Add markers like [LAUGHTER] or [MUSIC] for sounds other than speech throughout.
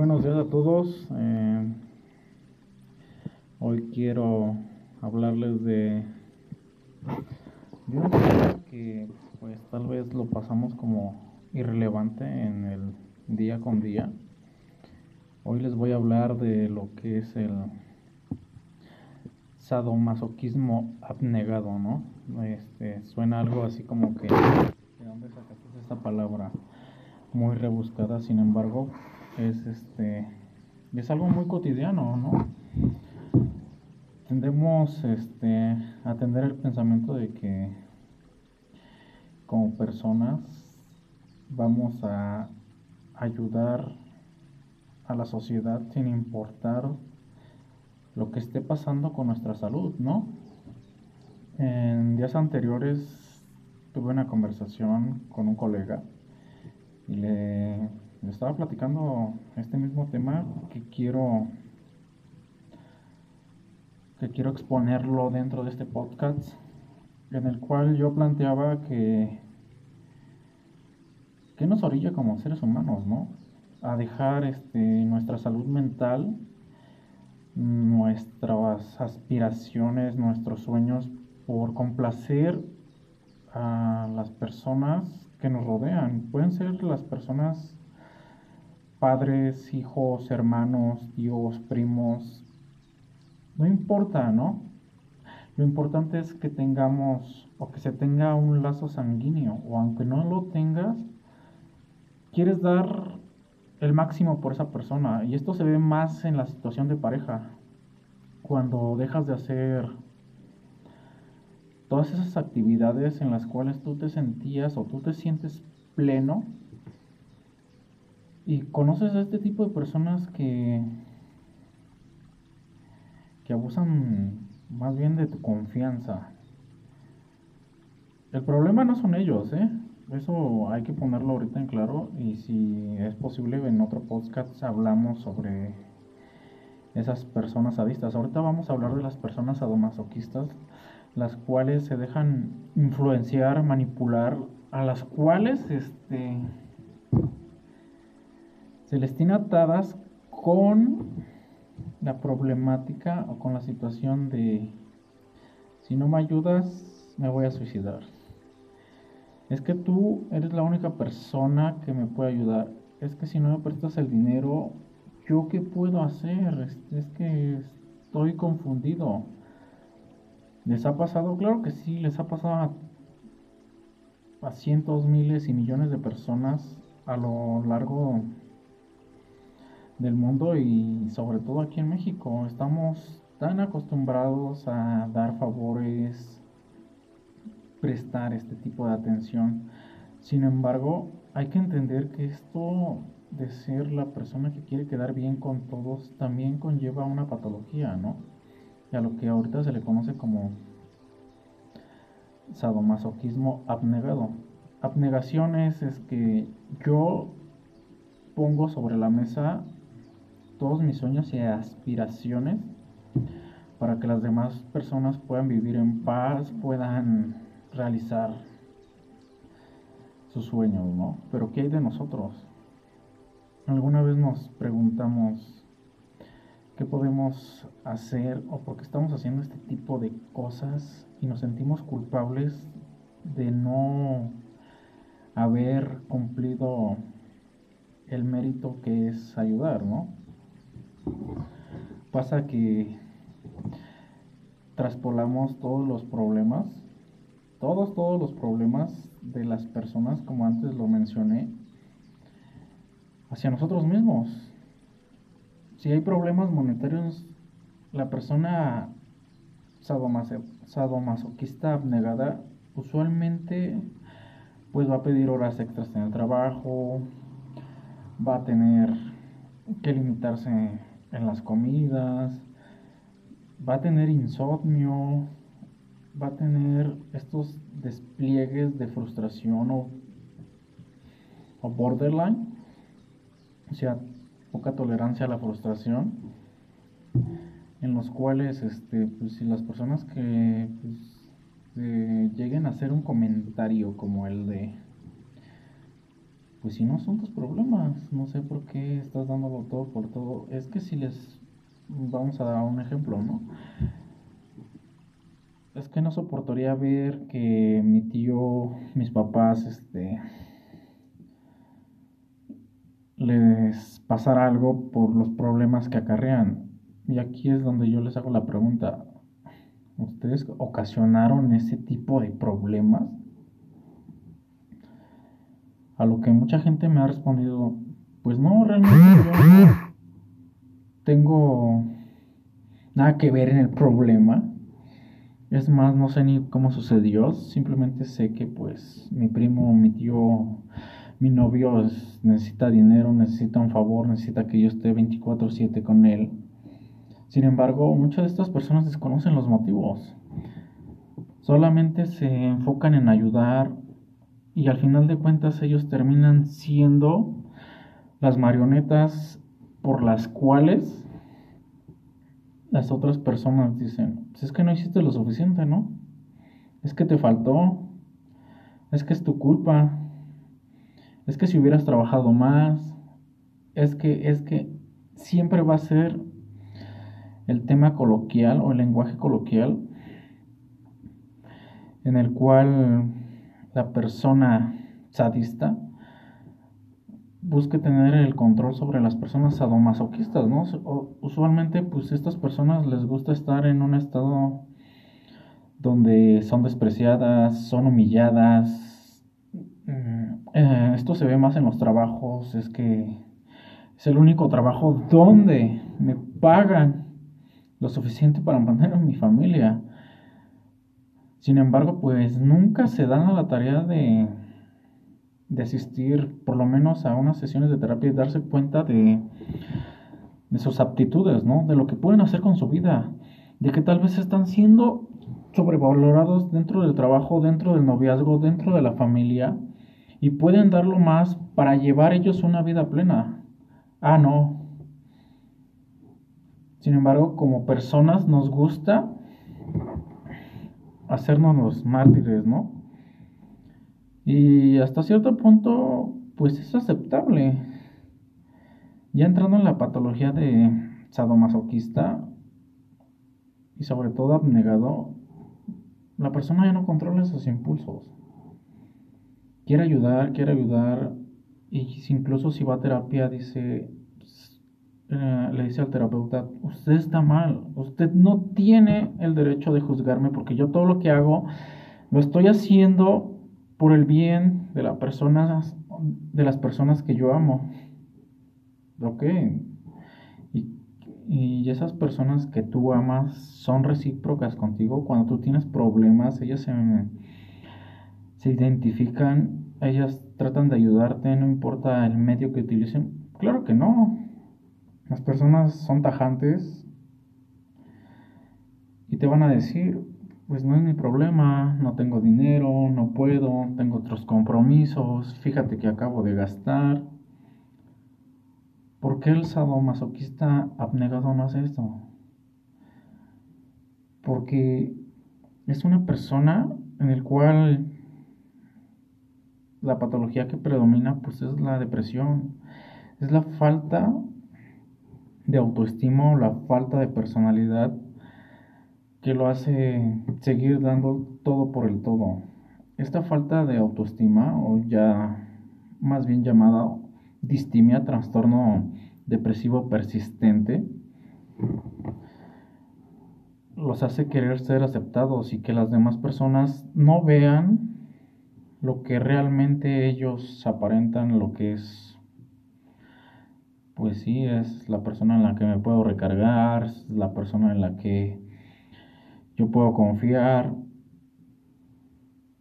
Buenos días a todos. Eh, hoy quiero hablarles de, de un que pues tal vez lo pasamos como irrelevante en el día con día. Hoy les voy a hablar de lo que es el sadomasoquismo abnegado, ¿no? Este, suena algo así como que ¿de dónde sacaste esta palabra? Muy rebuscada, sin embargo, es este es algo muy cotidiano, ¿no? Tendemos este, a tener el pensamiento de que como personas vamos a ayudar a la sociedad sin importar lo que esté pasando con nuestra salud, ¿no? En días anteriores tuve una conversación con un colega y le estaba platicando este mismo tema que quiero que quiero exponerlo dentro de este podcast en el cual yo planteaba que que nos orilla como seres humanos, ¿no? A dejar este, nuestra salud mental, nuestras aspiraciones, nuestros sueños por complacer a las personas que nos rodean. Pueden ser las personas padres, hijos, hermanos, tíos, primos, no importa, ¿no? Lo importante es que tengamos o que se tenga un lazo sanguíneo o aunque no lo tengas, quieres dar el máximo por esa persona y esto se ve más en la situación de pareja, cuando dejas de hacer todas esas actividades en las cuales tú te sentías o tú te sientes pleno y conoces a este tipo de personas que, que abusan más bien de tu confianza. El problema no son ellos, ¿eh? Eso hay que ponerlo ahorita en claro y si es posible en otro podcast hablamos sobre esas personas sadistas. Ahorita vamos a hablar de las personas sadomasoquistas, las cuales se dejan influenciar, manipular, a las cuales este se les tiene atadas con la problemática o con la situación de si no me ayudas me voy a suicidar. Es que tú eres la única persona que me puede ayudar. Es que si no me prestas el dinero, ¿yo qué puedo hacer? Es, que estoy confundido. ¿Les ha pasado? Claro que sí, les ha pasado a, a cientos, miles y millones de personas a lo largo del mundo y sobre todo aquí en México. Estamos tan acostumbrados a dar favores, prestar este tipo de atención. Sin embargo, hay que entender que esto de ser la persona que quiere quedar bien con todos también conlleva una patología, ¿no? Y a lo que ahorita se le conoce como sadomasoquismo abnegado. Abnegaciones es que yo pongo sobre la mesa todos mis sueños y aspiraciones para que las demás personas puedan vivir en paz, puedan realizar sus sueños, ¿no? Pero ¿qué hay de nosotros? Alguna vez nos preguntamos qué podemos hacer o por qué estamos haciendo este tipo de cosas y nos sentimos culpables de no haber cumplido el mérito que es ayudar, ¿no? Pasa que traspolamos todos los problemas, todos, todos los problemas de las personas, como antes lo mencioné, hacia nosotros mismos. Si hay problemas monetarios, la persona sadomasoquista abnegada usualmente pues va a pedir horas extras en el trabajo, va a tener que limitarse en las comidas, va a tener insomnio, va a tener estos despliegues de frustración o, borderline, o sea, poca tolerancia a la frustración, en los cuales, este, pues, si las personas que pues, eh, lleguen a hacer un comentario como el de pues si no son tus problemas, no sé por qué estás dándolo todo por todo. Es que si les vamos a dar un ejemplo, ¿no? Es que no soportaría ver que mi tío, mis papás, este, les pasara algo por los problemas que acarrean. Y aquí es donde yo les hago la pregunta, ¿ustedes ocasionaron ese tipo de problemas? A lo que mucha gente me ha respondido, pues no, realmente yo tengo nada que ver en el problema. Es más, no sé ni cómo sucedió, simplemente sé que pues mi primo, mi tío, mi novio necesita dinero, necesita un favor, necesita que yo esté 24/7 con él. Sin embargo, muchas de estas personas desconocen los motivos. Solamente se enfocan en ayudar y al final de cuentas ellos terminan siendo las marionetas por las cuales las otras personas dicen, pues es que no hiciste lo suficiente, ¿no? Es que te faltó, es que es tu culpa, es que si hubieras trabajado más, es que, es que siempre va a ser el tema coloquial o el lenguaje coloquial en el cual la persona sadista busque tener el control sobre las personas sadomasoquistas, ¿no? Usualmente, pues estas personas les gusta estar en un estado donde son despreciadas, son humilladas. Mm, eh, esto se ve más en los trabajos, es que es el único trabajo donde me pagan lo suficiente para mantener a mi familia. Sin embargo, pues nunca se dan a la tarea de de asistir por lo menos a unas sesiones de terapia y darse cuenta de, de sus aptitudes, ¿no? De lo que pueden hacer con su vida, de que tal vez están siendo sobrevalorados dentro del trabajo, dentro del noviazgo, dentro de la familia y pueden darlo más para llevar ellos una vida plena. Ah, no. Sin embargo, como personas nos gusta hacernos los mártires, ¿no? Y hasta cierto punto, pues es aceptable. Ya entrando en la patología de sadomasoquista y sobre todo abnegado, la persona ya no controla sus impulsos. Quiere ayudar, quiere ayudar, y incluso si va a terapia, dice, eh, le dice al terapeuta, usted está mal, usted no tiene el derecho de juzgarme porque yo todo lo que hago lo estoy haciendo por el bien de, la personas, de las personas que yo amo. ¿Ok? Y, y esas personas que tú amas son recíprocas contigo. Cuando tú tienes problemas, ellas se, se identifican, ellas tratan de ayudarte, no importa el medio que utilicen. Claro que no. Las personas son tajantes y te van a decir, pues no es mi problema, no tengo dinero, no puedo, tengo otros compromisos, fíjate que acabo de gastar. ¿Por qué el sadomasoquista abnegado no hace esto? Porque es una persona en el cual la patología que predomina pues es la depresión, es la falta de autoestima o la falta de personalidad que lo hace seguir dando todo por el todo. Esta falta de autoestima, o ya más bien llamada distimia, trastorno depresivo persistente, los hace querer ser aceptados y que las demás personas no vean lo que realmente ellos aparentan, lo que es, pues sí, es la persona en la que me puedo recargar, la persona en la que yo puedo confiar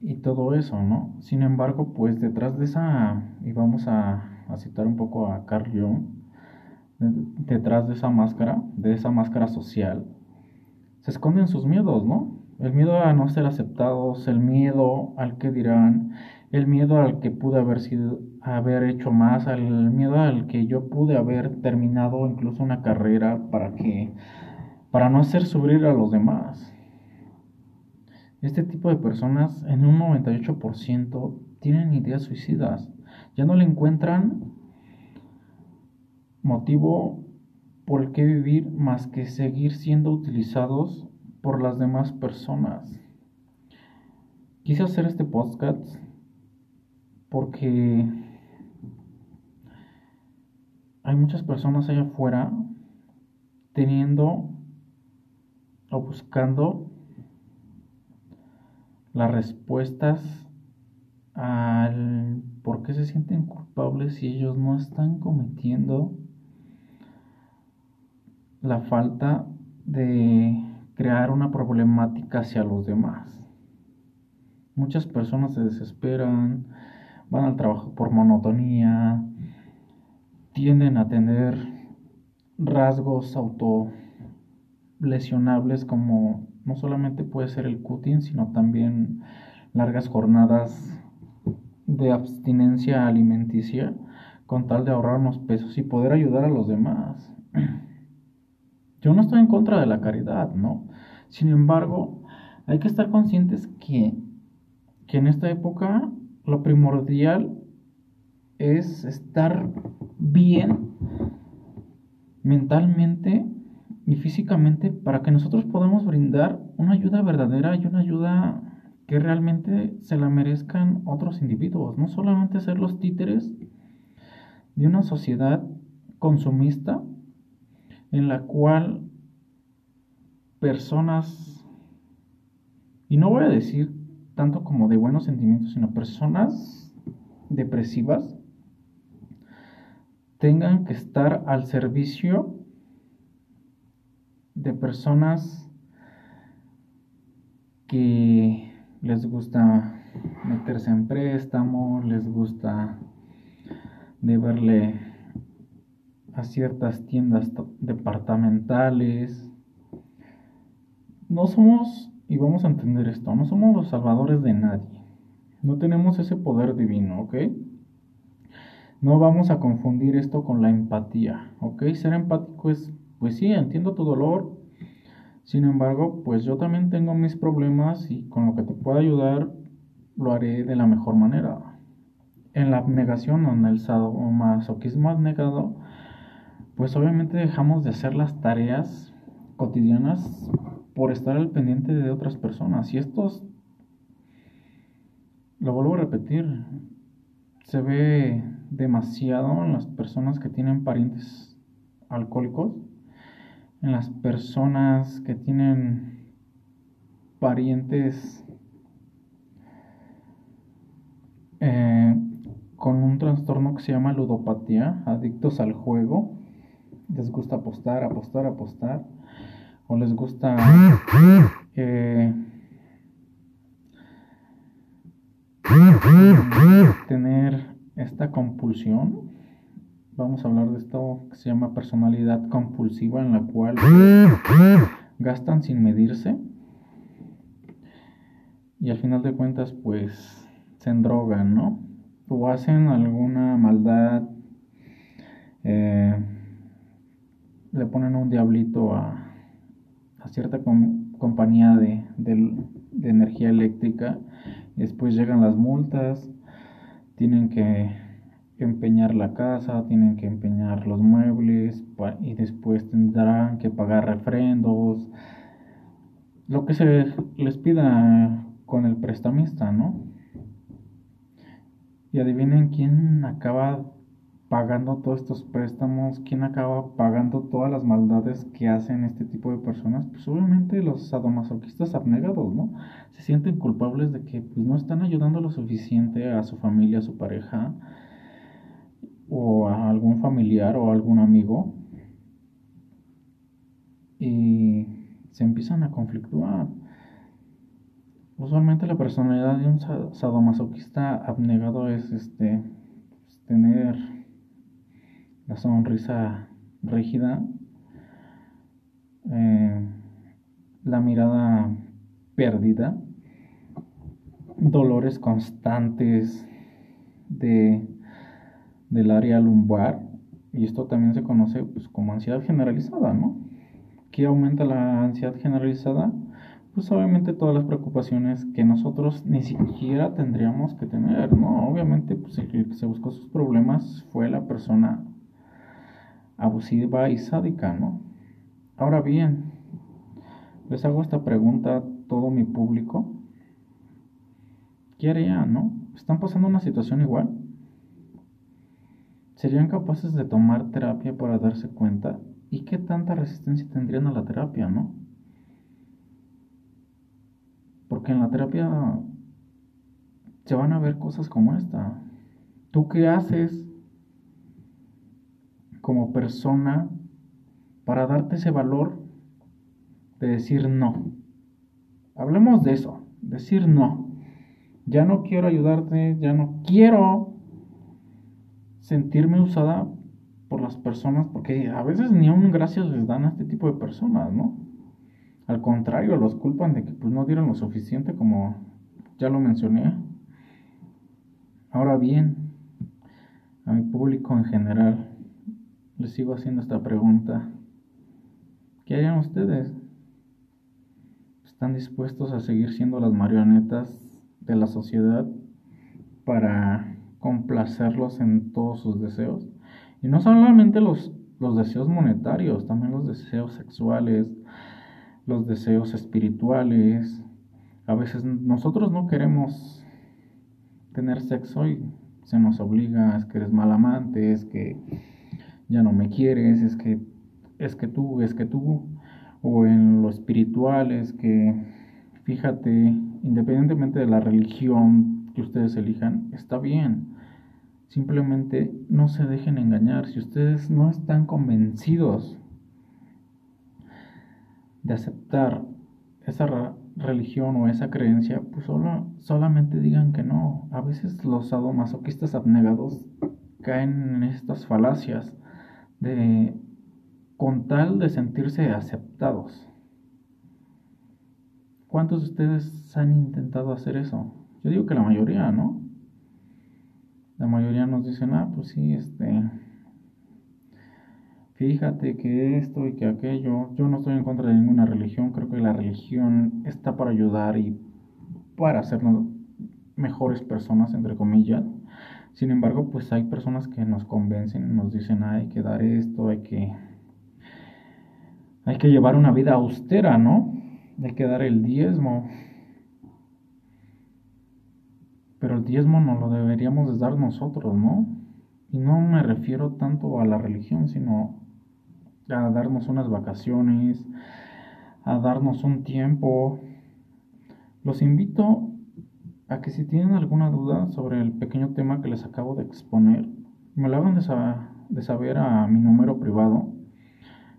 y todo eso, ¿no? Sin embargo, pues detrás de esa, y vamos a, citar un poco a Carl Jung, detrás de esa máscara, de esa máscara social, se esconden sus miedos, ¿no? El miedo a no ser aceptados, el miedo al que dirán, el miedo al que pude haber sido, haber hecho más, el miedo al que yo pude haber terminado incluso una carrera para que, para no hacer sufrir a los demás. Este tipo de personas en un 98% tienen ideas suicidas, Ya no le encuentran motivo por que vivir más que seguir siendo utilizados por las demás personas. Quise hacer este podcast porque hay muchas personas allá afuera teniendo o buscando las respuestas al por qué se sienten culpables si ellos no están cometiendo la falta de crear una problemática hacia los demás. Muchas personas se desesperan, van al trabajo por monotonía, tienden a tener rasgos autolesionables como no solamente puede ser el cutting, sino también largas jornadas de abstinencia alimenticia con tal de ahorrar unos pesos y poder ayudar a los demás. [CLEARS THROAT] Yo no estoy en contra de la caridad, ¿no? Sin embargo, hay que estar conscientes que, que en esta época lo primordial es estar bien mentalmente y físicamente para que nosotros podamos brindar una ayuda verdadera y una ayuda que realmente se la merezcan otros individuos, no solamente ser los títeres de una sociedad consumista en la cual personas, y no voy a decir tanto como de buenos sentimientos, sino personas depresivas, tengan que estar al servicio de personas que les gusta meterse en préstamo, les gusta deberle a ciertas tiendas departamentales. No somos, y vamos a entender esto, no somos los salvadores de nadie. No tenemos ese poder divino, ¿ok? No vamos a confundir esto con la empatía, ¿ok? Ser empático es, pues sí, entiendo tu dolor, sin embargo, pues yo también tengo mis problemas y con lo que te pueda ayudar lo haré de la mejor manera. En la abnegación o en el sadomasoquismo abnegado, pues obviamente dejamos de hacer las tareas cotidianas por estar al pendiente de otras personas. Y esto, lo vuelvo a repetir, se ve demasiado en las personas que tienen parientes alcohólicos, en las personas que tienen parientes eh, con un trastorno que se llama ludopatía, adictos al juego, les gusta apostar, apostar, apostar, o les gusta eh, tener esta compulsión. Vamos a hablar de esto que se llama personalidad compulsiva, en la cual gastan sin medirse y al final de cuentas, pues se endrogan, ¿no? O hacen alguna maldad. Eh, le ponen un diablito a, cierta compañía de, energía eléctrica, después llegan las multas, tienen que empeñar la casa, tienen que empeñar los muebles y después tendrán que pagar refrendos, lo que se les pida con el prestamista, ¿no? Y adivinen quién acaba pagando todos estos préstamos, ¿quién acaba pagando todas las maldades que hacen este tipo de personas? Pues obviamente los sadomasoquistas abnegados, ¿no? Se sienten culpables de que pues, no están ayudando lo suficiente a su familia, a su pareja, o a algún familiar o algún amigo. Y se empiezan a conflictuar. Usualmente la personalidad de un sadomasoquista abnegado es este pues, tener la sonrisa rígida, eh, la mirada perdida, dolores constantes de, del área lumbar, y esto también se conoce pues, como ansiedad generalizada, ¿no? ¿Qué aumenta la ansiedad generalizada? pues obviamente todas las preocupaciones que nosotros ni siquiera tendríamos que tener, ¿no? Obviamente, pues el que se buscó sus problemas fue la persona abusiva y sádica, ¿no? Ahora bien, les hago esta pregunta a todo mi público. ¿Qué harían, no? ¿Están pasando una situación igual? ¿Serían capaces de tomar terapia para darse cuenta? ¿Y qué tanta resistencia tendrían a la terapia, no? Porque en la terapia se van a ver cosas como esta. ¿Tú qué haces como persona para darte ese valor de decir no? Hablemos de eso, decir no. Ya no quiero ayudarte, ya no quiero sentirme usada por las personas, porque a veces ni aún gracias les dan a este tipo de personas, ¿no? Al contrario, los culpan de que pues, no dieron lo suficiente como ya lo mencioné. Ahora bien, a mi público en general, les sigo haciendo esta pregunta. ¿Qué harían ustedes? ¿Están dispuestos a seguir siendo las marionetas de la sociedad para complacerlos en todos sus deseos? Y no solamente los, los deseos monetarios, también los deseos sexuales, los deseos espirituales. A veces nosotros no queremos tener sexo y se nos obliga, es que eres mal amante, es que ya no me quieres, es que es que tú, es que tú o en lo espiritual es que fíjate, independientemente de la religión que ustedes elijan, está bien. Simplemente no se dejen engañar. Si ustedes no están convencidos de aceptar esa religión o esa creencia, pues solo, solamente digan que no. A veces los sadomasoquistas abnegados caen en estas falacias de con tal de sentirse aceptados. ¿Cuántos de ustedes han intentado hacer eso? Yo digo que la mayoría, ¿no? La mayoría nos dicen, ah, pues sí, este, fíjate que esto y que aquello, yo no estoy en contra de ninguna religión, creo que la religión está para ayudar y para hacernos mejores personas, entre comillas. Sin embargo, pues hay personas que nos convencen, nos dicen, hay que dar esto, hay que hay que llevar una vida austera, ¿no? Hay que dar el diezmo. Pero el diezmo no lo deberíamos dar nosotros, ¿no? Y no me refiero tanto a la religión, sino a darnos unas vacaciones, a darnos un tiempo. Los invito a que si tienen alguna duda sobre el pequeño tema que les acabo de exponer, me lo hagan de, saber a mi número privado.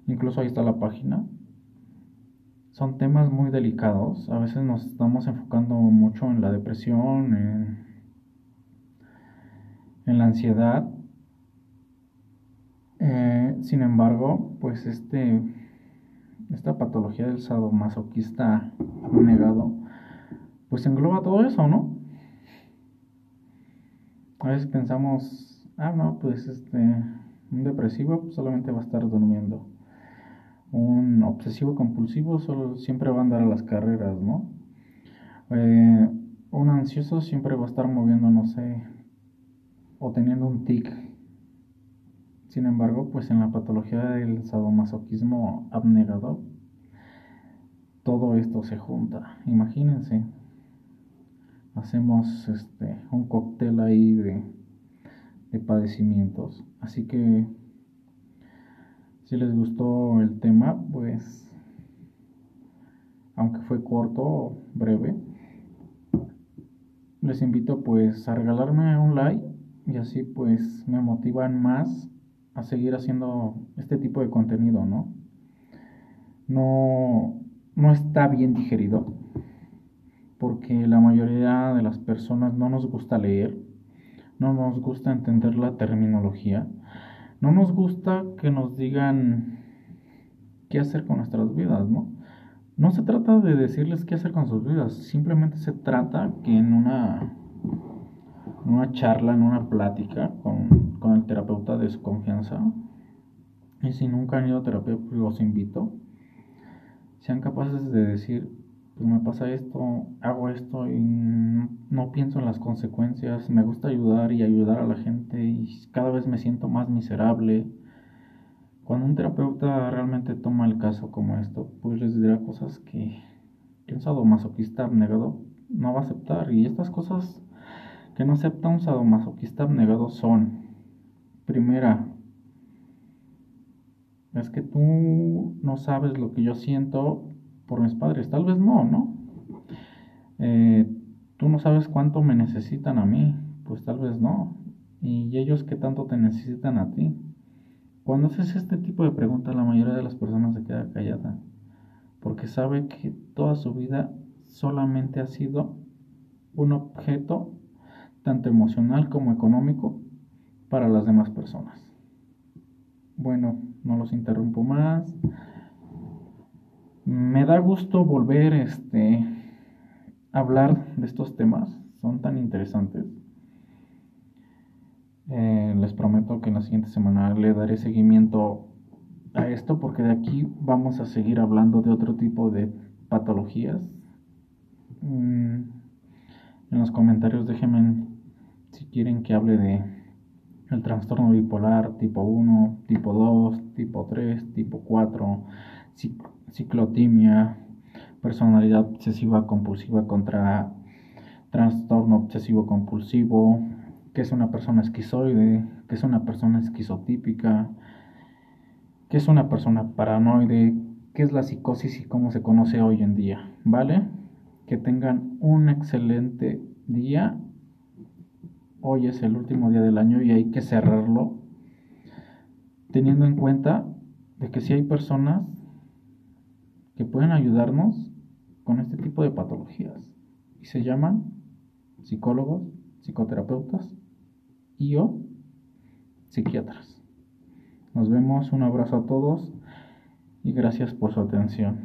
Incluso ahí está la página. Son temas muy delicados. A veces nos estamos enfocando mucho en la depresión, en, en la ansiedad eh, sin embargo, pues este, esta patología del sadomasoquista negado, pues engloba todo eso, ¿no? A veces pensamos, ah, no, pues este, un depresivo solamente va a estar durmiendo. Un obsesivo compulsivo solo siempre va a andar a las carreras, ¿no? Eh, un ansioso siempre va a estar moviendo, no sé, o teniendo un tic sin embargo, pues en la patología del sadomasoquismo abnegado, todo esto se junta. Imagínense, hacemos este, un cóctel ahí de, de padecimientos. Así que, si les gustó el tema, pues, aunque fue corto, breve, les invito pues a regalarme un like y así pues me motivan más a seguir haciendo este tipo de contenido, ¿no? No, no está bien digerido, porque la mayoría de las personas no nos gusta leer, no nos gusta entender la terminología, no nos gusta que nos digan qué hacer con nuestras vidas, ¿no? No se trata de decirles qué hacer con sus vidas, simplemente se trata que en una una charla, en una plática con, con el terapeuta de su confianza. Y si nunca han ido a terapia, pues los invito. Sean capaces de decir, pues me pasa esto, hago esto y no pienso en las consecuencias, me gusta ayudar y ayudar a la gente y cada vez me siento más miserable. Cuando un terapeuta realmente toma el caso como esto, pues les dirá cosas que un sadomasoquista abnegado no va a aceptar. Y estas cosas que no acepta un sadomasoquista abnegado son, primera, es que tú no sabes lo que yo siento por mis padres. Tal vez no, ¿no? Eh, tú no sabes cuánto me necesitan a mí. Pues tal vez no. Y ellos que tanto te necesitan a ti. Cuando haces este tipo de preguntas, la mayoría de las personas se queda callada. Porque sabe que toda su vida solamente ha sido un objeto, tanto emocional como económico, para las demás personas. Bueno, no los interrumpo más. Me da gusto volver este, a hablar de estos temas, son tan interesantes. Eh, les prometo que en la siguiente semana le daré seguimiento a esto porque de aquí vamos a seguir hablando de otro tipo de patologías. Mm, en los comentarios déjenme si quieren que hable de el trastorno bipolar tipo 1, tipo 2, tipo 3, tipo 4, ciclotimia, personalidad obsesiva compulsiva contra trastorno obsesivo compulsivo, que es una persona esquizoide, que es una persona esquizotípica, que es una persona paranoide, qué es la psicosis y cómo se conoce hoy en día, ¿vale? Que tengan un excelente día. Hoy es el último día del año y hay que cerrarlo teniendo en cuenta de que si hay personas que pueden ayudarnos con este tipo de patologías y se llaman psicólogos, psicoterapeutas y o psiquiatras. Nos vemos, un abrazo a todos y gracias por su atención.